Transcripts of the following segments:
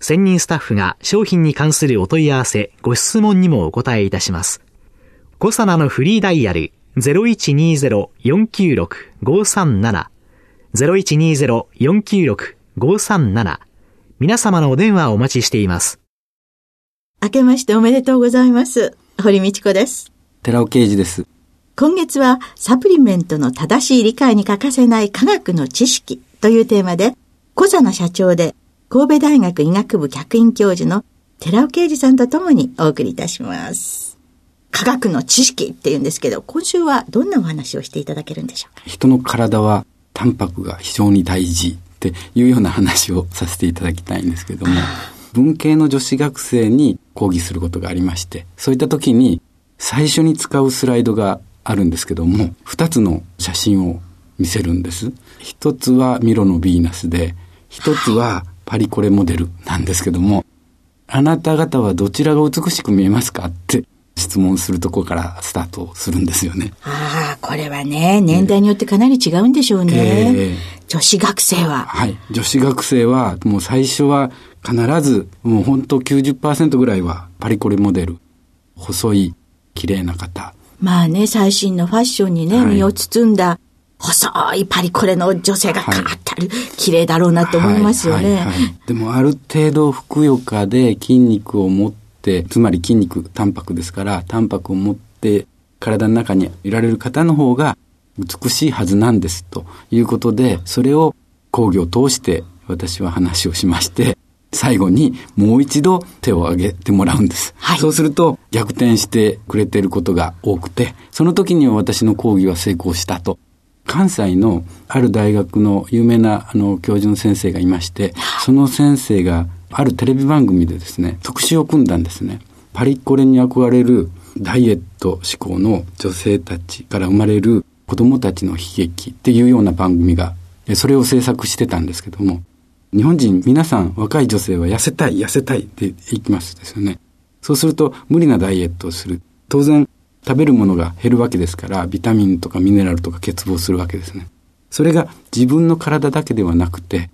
専任スタッフが商品に関するお問い合わせ、ご質問にもお答えいたします。コサナのフリーダイヤル0120-496-537 0120-496-537皆様のお電話をお待ちしています。明けましておめでとうございます。堀道子です。寺尾啓二です。今月はサプリメントの正しい理解に欠かせない科学の知識というテーマで、小佐野社長で神戸大学医学部客員教授の寺尾啓二さんとともにお送りいたします。科学の知識って言うんですけど、今週はどんなお話をしていただけるんでしょう？か人の体はタンパクが非常に大事っていうような話をさせていただきたいんですけども、文系の女子学生に講義することがありまして、そういった時に最初に使うスライドがあるんですけども、二つの写真を見せるんです。一つはミロのヴィーナスで、一つはパリコレモデルなんですけども、あなた方はどちらが美しく見えますかって質問するとこからスタートするんですよね。ああ、これはね、年代によってかなり違うんでしょうね。えー、女子学生は。はい。女子学生は、もう最初は必ず、もう本当90%ぐらいはパリコレモデル。細い、綺麗な方。まあね、最新のファッションにね、はい、身を包んだ、細いパリコレの女性がカーッてある、はい、綺麗だろうなと思いますよね、はいはい、でもある程度ふくよかで筋肉を持って、つまり筋肉、タンパクですから、タンパクを持って体の中にいられる方の方が美しいはずなんですということで、それを講義を通して私は話をしまして、最後にもう一度手を挙げてもらうんです。はい、そうすると逆転してくれていることが多くて、その時には私の講義は成功したと。関西のある大学の有名なあの教授の先生がいまして、その先生があるテレビ番組でですね、特集を組んだんですね。パリコレに憧れるダイエット志向の女性たちから生まれる子供たちの悲劇っていうような番組が、それを制作してたんですけども、日本人皆さん若い女性は痩せたい、痩せたいって言いますですよね。そうすると無理なダイエットをする。当然食べるものが減るわけですから、ビタミンとかミネラルとか欠乏するわけですね。それが自分の体だけではなくて、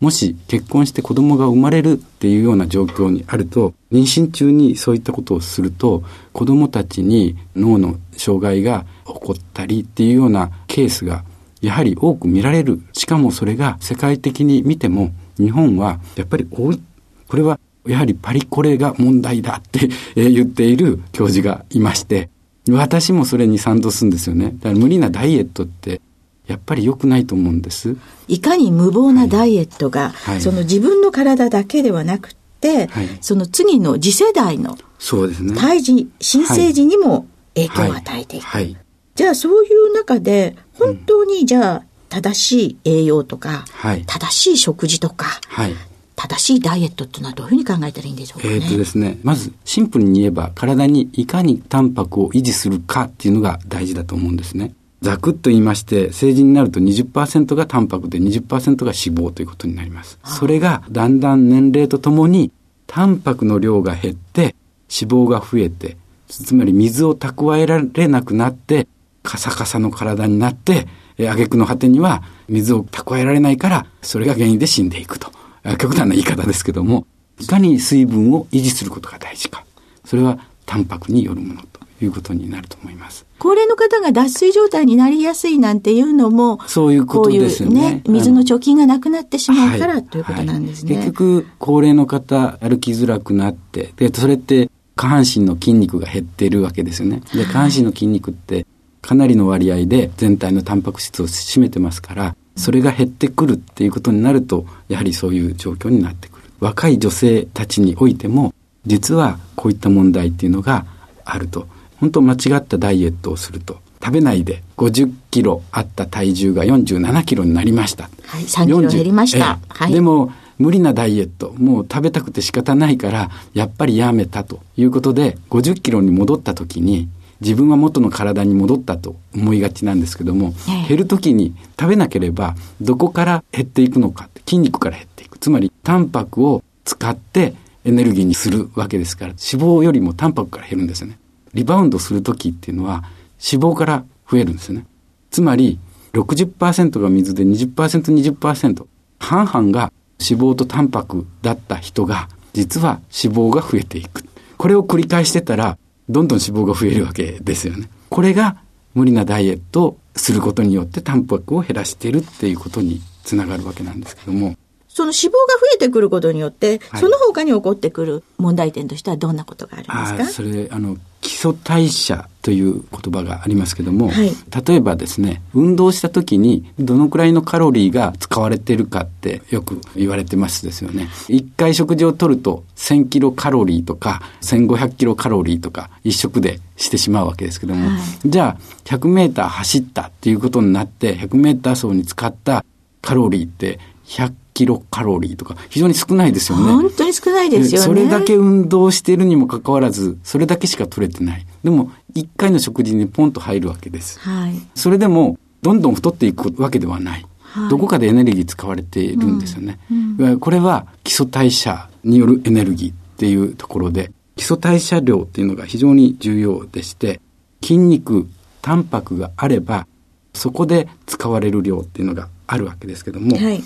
もし結婚して子供が生まれるっていうような状況にあると、妊娠中にそういったことをすると、子供たちに脳の障害が起こったりっていうようなケースがやはり多く見られる。しかもそれが世界的に見ても日本はやっぱり多い。これはやはりパリコレが問題だって言っている教授がいまして、私もそれに賛同するんですよね。だから無理なダイエットってやっぱり良くないと思うんです。いかに無謀なダイエットが、はい、その自分の体だけではなくて、はい、その次の次世代のそうですね。胎児、新生児にも影響を与えていく。はい、じゃあそういう中で、本当にじゃあ、正しい栄養とか、はい、正しい食事とか、はい、正しいダイエットっていうのはどういうふうに考えたらいいんでしょうか、ね、えっ、とですね、まずシンプルに言えば体にいかにタンパクを維持するかっていうのが大事だと思うんですね。ざくっと言いまして、成人になると20%がタンパクで20%が脂肪ということになります。それがだんだん年齢とともにタンパクの量が減って脂肪が増えて、つまり水を蓄えられなくなってカサカサの体になって、え挙句の果てには水を蓄えられないから、それが原因で死んでいくと。極端な言い方ですけども、いかに水分を維持することが大事か。それはタンパクによるものということになると思います。高齢の方が脱水状態になりやすいなんていうのも、そういうことですよね。ね水の貯金がなくなってしまうから、ということなんですね、はいはい、結局、高齢の方、歩きづらくなって、で、それって下半身の筋肉が減っているわけですよね。で、下半身の筋肉ってかなりの割合で全体のタンパク質を占めてますから、それが減ってくるっていうことになると、やはりそういう状況になってくる。若い女性たちにおいても、実はこういった問題っていうのがあると。本当間違ったダイエットをすると、食べないで50キロあった体重が47キロになりました。はい、3キロ減りました。はい、でも、無理なダイエット、もう食べたくて仕方ないから、やっぱりやめたということで、50キロに戻った時に、自分は元の体に戻ったと思いがちなんですけども、減る時に食べなければ、どこから減っていくのか、筋肉から減っていく。つまり、タンパクを使ってエネルギーにするわけですから、脂肪よりもタンパクから減るんですよね。リバウンドする時っていうのは、脂肪から増えるんですよね。つまり、60%が水で20%、20%。半々が脂肪とタンパクだった人が、実は脂肪が増えていく。これを繰り返してたら、どんどん脂肪が増えるわけですよね。これが無理なダイエットをすることによってタンパクを減らしてるっていうことにつながるわけなんですけども。その脂肪が増えてくることによって、はい、その他に起こってくる問題点としてはどんなことがありますか？それ、あの、基礎代謝という言葉がありますけども、はい、例えばですね、運動した時にどのくらいのカロリーが使われているかってよく言われてますですよね。一回食事をとると1000キロカロリーとか1500キロカロリーとか一食でしてしまうわけですけども、はい、じゃあ100メーター走ったっていうことになって100メーター走に使ったカロリーって100キロカロリーとか、非常に少ないですよね。本当に少ないですよね。それだけ運動しているにもかかわらず、それだけしか取れてない。でも、一回の食事にポンと入るわけです。はい。それでも、どんどん太っていくわけではない。はい、どこかでエネルギー使われているんですよね。うんうん、これは基礎代謝によるエネルギーっていうところで、基礎代謝量っていうのが非常に重要でして、筋肉、タンパクがあれば、そこで使われる量っていうのがあるわけですけども、はい、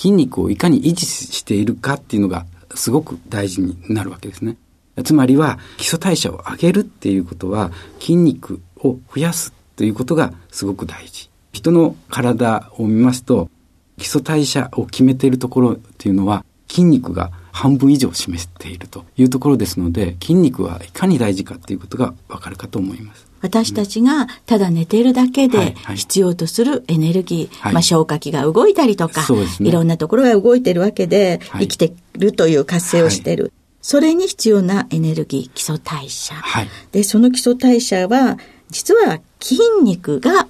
筋肉をいかに維持しているかっていうのがすごく大事になるわけですね。つまりは基礎代謝を上げるっていうことは筋肉を増やすということがすごく大事。人の体を見ますと基礎代謝を決めているところっていうのは筋肉が半分以上占めているというところですので筋肉はいかに大事かっていうことがわかるかと思います。私たちがただ寝ているだけで必要とするエネルギー、はい、まあ消化器が動いたりとか、はい、いろんなところが動いてるわけで、生きてるという活性をしてる。それに必要なエネルギー、基礎代謝。で、その基礎代謝は、実は筋肉が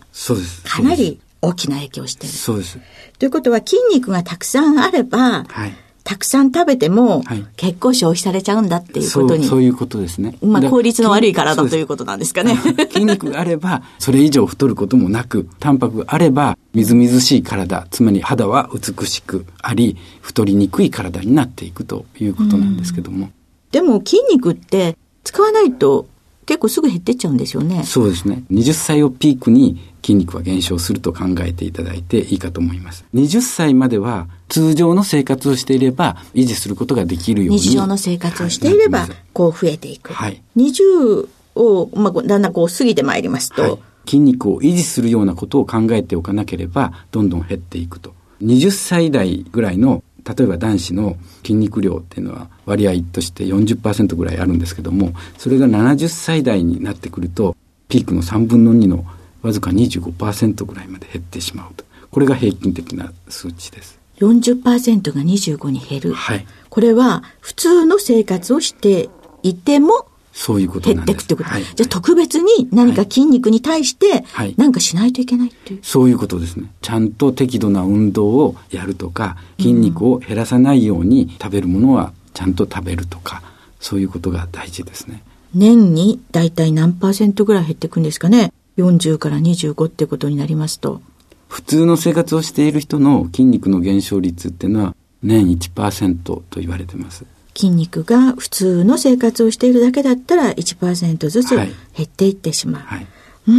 かなり大きな影響をしている。そうです。ということは筋肉がたくさんあれば、はいたくさん食べても、結構消費されちゃうんだっていうことに。そうそういうことですね。まあ、効率の悪い体ということなんですかね。筋肉があれば、それ以上太ることもなく、タンパクがあれば、みずみずしい体、つまり肌は美しくあり、太りにくい体になっていくということなんですけども。でも筋肉って使わないと結構すぐ減ってっちゃうんですよね。そうですね。20歳をピークに筋肉は減少すると考えていただいていいかと思います。20歳までは通常の生活をしていれば維持することができるように。日常の生活をしていれば、こう増えていく。はい。20を、まあ、だんだんこう過ぎてまいりますと、はい、筋肉を維持するようなことを考えておかなければ、どんどん減っていくと。20歳代ぐらいの例えば男子の筋肉量っていうのは割合として40%ぐらいあるんですけどもそれが70歳代になってくるとピークの3分の2のわずか25%ぐらいまで減ってしまうと。これが平均的な数値です。40%が25に減る。はい。これは普通の生活をしていてもそういうこと減っていくってこと。はい、じゃあ特別に何か筋肉に対して何かしないといけないっていう、はい、そういうことですね。ちゃんと適度な運動をやるとか、筋肉を減らさないように食べるものはちゃんと食べるとか、そういうことが大事ですね。年に大体何パーセントぐらい減っていくんですかね。40から25ってことになりますと。普通の生活をしている人の筋肉の減少率っていうのは年1%と言われてます。筋肉が普通の生活をしているだけだったら1%ずつ減っていってしまう。はいはい、う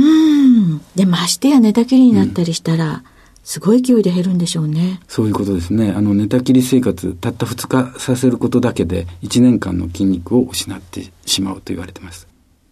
ん。で、ましてや寝たきりになったりしたら、うんすごい勢いで減るんでしょうね。そういうことですね。あの、寝たきり生活、たった2日させることだけで、1年間の筋肉を失ってしまうと言われてます。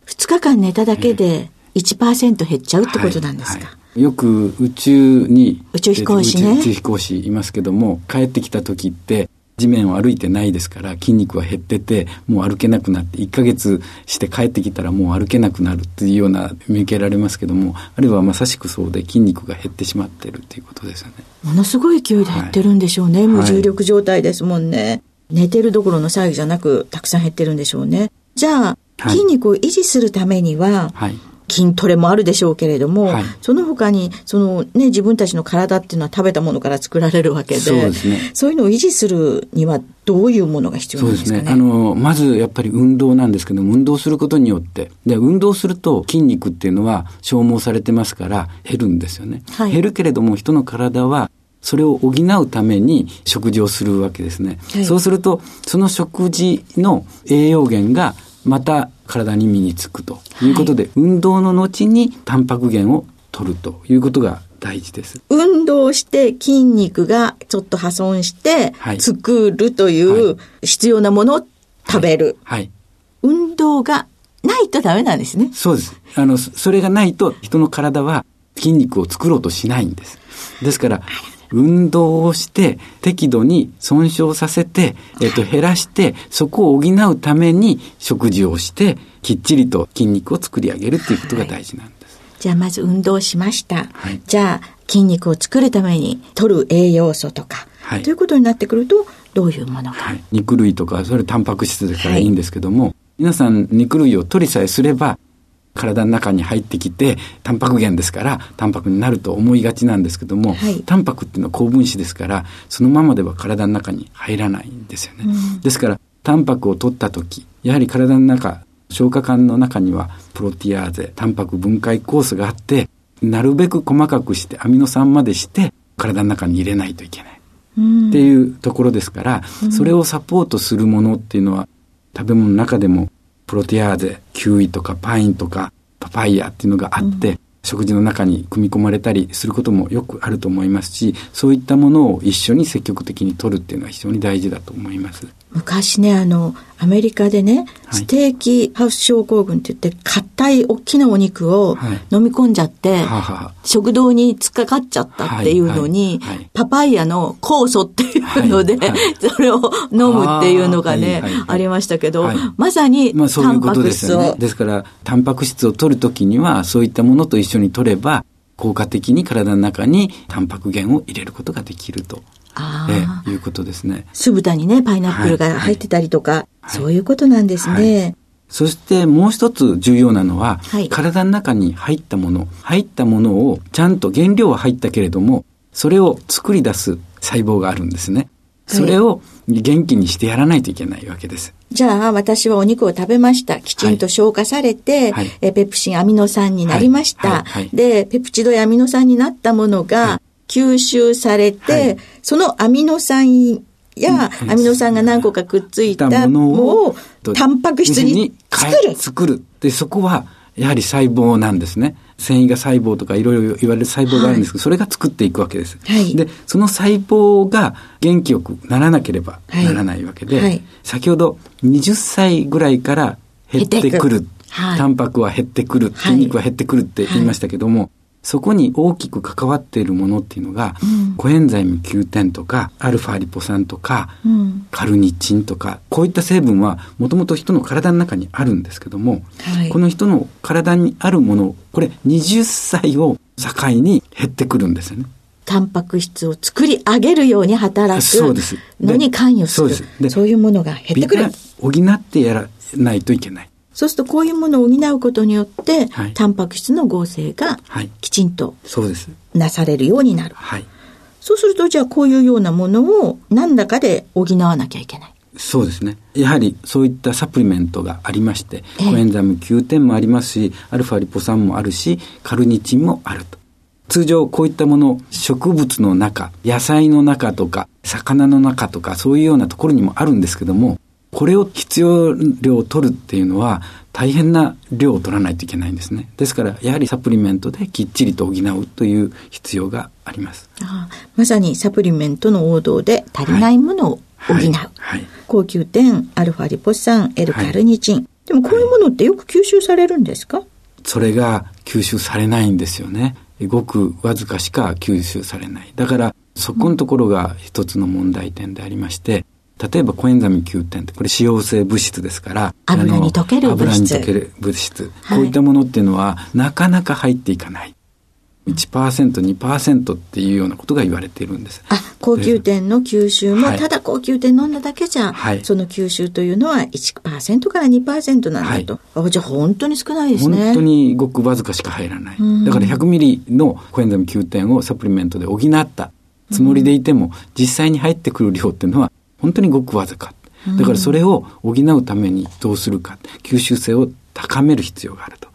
2日間寝ただけで1%減っちゃうってことなんですか、はいはい、よく宇宙に、宇宙飛行士ね。宇宙飛行士いますけども、帰ってきた時って、地面を歩いてないですから筋肉は減っててもう歩けなくなって1ヶ月して帰ってきたらもう歩けなくなるっていうような見受けられますけどもあるいはまさしくそうで筋肉が減ってしまってるっていうことですよね。ものすごい勢いで減ってるんでしょうね、はい、無重力状態ですもんね、はい、寝てるどころの騒ぎじゃなくたくさん減ってるんでしょうね。じゃあ、筋肉を維持するためには、はい筋トレもあるでしょうけれども、はい、その他に、そのね、自分たちの体っていうのは食べたものから作られるわけで、そうですね。そういうのを維持するにはどういうものが必要なんですかね？そうですね。あの、まずやっぱり運動なんですけども、運動することによって、で、運動すると筋肉っていうのは消耗されてますから減るんですよね。はい、減るけれども、人の体はそれを補うために食事をするわけですね。はい、そうすると、その食事の栄養源がまた体に身につくということで、はい、運動の後にタンパク源を取るということが大事です。運動して筋肉がちょっと破損して作るという必要なものを食べる。はい。はい、運動がないとダメなんですね。そうです。あの、それがないと人の体は筋肉を作ろうとしないんです。ですから、運動をして適度に損傷させて、えっと、減らして、そこを補うために食事をして、きっちりと筋肉を作り上げるっていうことが大事なんです。はい、じゃあまず運動しました。はい、じゃあ筋肉を作るために取る栄養素とか、はい、ということになってくると、どういうものか。はい、肉類とか、それタンパク質ですからいいんですけども、皆さん肉類を取りさえすれば、体の中に入ってきて、タンパク源ですから、タンパクになると思いがちなんですけども、はい、タンパクっていうのは高分子ですから、そのままでは体の中に入らないんですよね。うん、ですから、タンパクを取った時、やはり体の中、消化管の中にはプロティアーゼ、タンパク分解酵素があって、なるべく細かくしてアミノ酸までして体の中に入れないといけない。っていうところですから、それをサポートするものっていうのは食べ物の中でもプロテアーゼ、キウイとかパインとかパパイヤっていうのがあって、うん、食事の中に組み込まれたりすることもよくあると思いますし、そういったものを一緒に積極的に取るっていうのは非常に大事だと思います。昔ね、あの、アメリカでね、ステーキハウス症候群って言って、硬い大きなお肉を飲み込んじゃって、はい、食道に突っかかっちゃったっていうのに、はいはい、パパイヤの酵素っていうので、それを飲むっていうのがね、ありましたけど、まさにタンパク質を。まあ、ですから、タンパク質を取るときには、そういったものと一緒に取れば、効果的に体の中にタンパク源を入れることができると。ええ、いうことですね。酢豚にね、パイナップルが入ってたりとか、はい。はい、そういうことなんですね。はい。そしてもう一つ重要なのは、はい、体の中に入ったもの、入ったものをちゃんと原料は入ったけれども、それを作り出す細胞があるんですね。それを元気にしてやらないといけないわけです。じゃあ、私はお肉を食べました。きちんと消化されて、はい、えペプシンアミノ酸になりました。で、ペプチドやアミノ酸になったものが、吸収されて、はい、そのアミノ酸やアミノ酸が何個かくっついたものをタンパク質に作る。作る。で、そこはやはり細胞なんですね。繊維が細胞とかいろいろ言われる細胞があるんですけど、はい、それが作っていくわけです。はい、で、その細胞が元気よくならなければならないわけで、はい、先ほど20歳ぐらいから減ってくる。タンパクは減ってくる、筋肉は減ってくるって言いましたけども、そこに大きく関わっているものっていうのが、うん、コエンザイム Q10 とか、アルファリポ酸とか、うん、カルニチンとか、こういった成分はもともと人の体の中にあるんですけども、はい、この人の体にあるもの、これ20歳を境に減ってくるんですよね。タンパク質を作り上げるように働くのに関与する。そうです。そういうものが減ってくる。補ってやらないといけない。そうするとこういうものを補うことによって、はい、タンパク質の合成がきちんとなされるようになる。はい、そうするとじゃあこういうようなものを何らかで補わなきゃいけない。そうですね。やはりそういったサプリメントがありまして、コエンザム Q10 もありますし、アルファリポ酸もあるし、カルニチンもあると。通常こういったもの、植物の中、野菜の中とか、魚の中とか、そういうようなところにもあるんですけども、これを必要量を取るっていうのは大変な量を取らないといけないんですね。ですからやはりサプリメントできっちりと補うという必要があります。ああまさにサプリメントの王道で足りないものを補う。はいはいはい、高級点、アルファリポ酸、L カルニチン。でもこういうものってよく吸収されるんですか、それが吸収されないんですよね。ごくわずかしか吸収されない。だからそこのところが一つの問題点でありまして、例えばコエンザミ Q10 ってこれ脂溶性物質ですから油に溶ける物質。溶ける物質、はい、こういったものっていうのはなかなか入っていかない。1%、2%っていうようなことが言われているんです。あ、高級店の吸収も、ただ高級店飲んだだけじゃ、はい、その吸収というのは1%から2%なんだと。はい、あじゃあ本当に少ないですね。本当にごくわずかしか入らない。だから100ミリのコエンザミ9点をサプリメントで補ったつもりでいても、実際に入ってくる量っていうのは本当にごくわずか。だからそれを補うためにどうするか、吸収性を高める必要があると。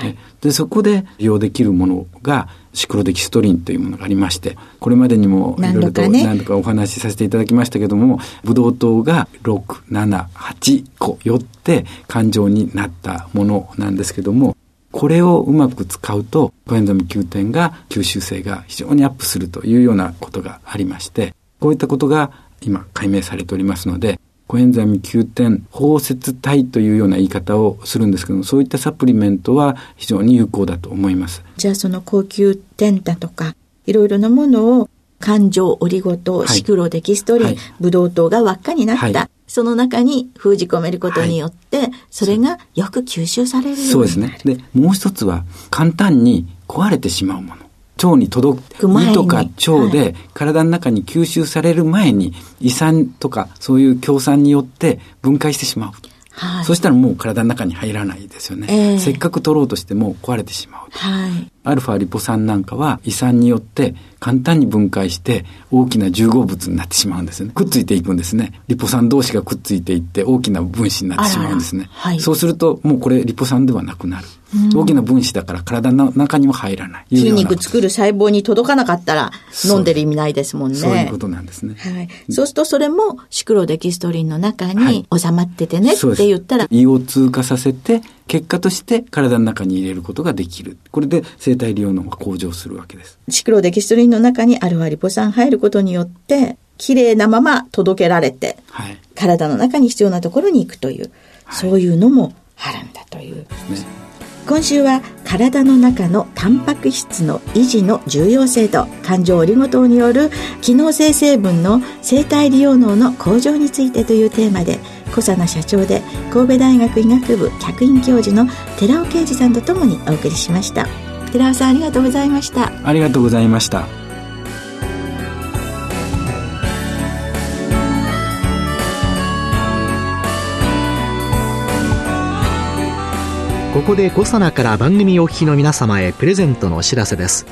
はい、でそこで利用できるものがシクロデキストリンというものがありましてこれまでにもいろいろと何度かお話しさせていただきましたけども、ブドウ糖が678個よって感情になったものなんですけどもこれをうまく使うとコエンザミ Q 点が吸収性が非常にアップするというようなことがありましてこういったことが今解明されておりますのでコエンザミ Q10 包摂体というような言い方をするんですけどもそういったサプリメントは非常に有効だと思います。じゃあその高級天だとかいろいろなものを感情オリゴ糖、はい、シクロデキストリン、はい、ブドウ糖が輪っかになった、はい、その中に封じ込めることによって、それがよく吸収されるようになる。そうですね。でもう一つは簡単に壊れてしまうもの腸に届く胃とか腸で体の中に吸収される前に胃酸とかそういう強酸によって分解してしまう。はい、そしたらもう体の中に入らないですよね、えー、せっかく取ろうとしても壊れてしまう、はい、アルファリポ酸なんかは胃酸によって簡単に分解して大きな重合物になってしまうんですね。くっついていくんですね。リポ酸同士がくっついていって大きな分子になってしまうんですね。はい、そうするともうこれリポ酸ではなくなる。大きな分子だから体の中にも入らない。筋肉作る細胞に届かなかったら飲んでる意味ないですもんね。そういうことなんですね。はい。そうするとそれもシクロデキストリンの中に収まっててねって言ったら。胃を通過させて結果として体の中に入れることができる。これで生体利用能が向上するわけです。シクロデキストリンの中にアルファリポ酸入ることによって、綺麗なまま届けられて、はい、体の中に必要なところに行くという、はい、そういうのもあるんだという。ね、今週は体の中のタンパク質の維持の重要性と感情オリゴ糖による機能性成分の生体利用能の向上についてというテーマで小佐奈社長で神戸大学医学部客員教授の寺尾啓二さんとともにお送りしました。寺尾さんありがとうございました。ありがとうございました。ここで小佐奈から番組お聞きの皆様へプレゼントのお知らせです。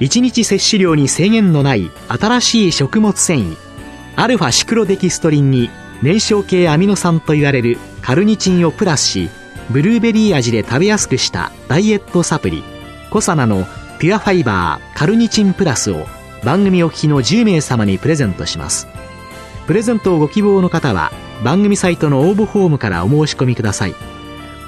1日摂取量に制限のない新しい食物繊維アルファシクロデキストリンに燃焼系アミノ酸と言われるカルニチンをプラスしブルーベリー味で食べやすくしたダイエットサプリコサナのピュアファイバーカルニチンプラスを番組お聞きの10名様にプレゼントします。プレゼントをご希望の方は番組サイトの応募フォームからお申し込みください。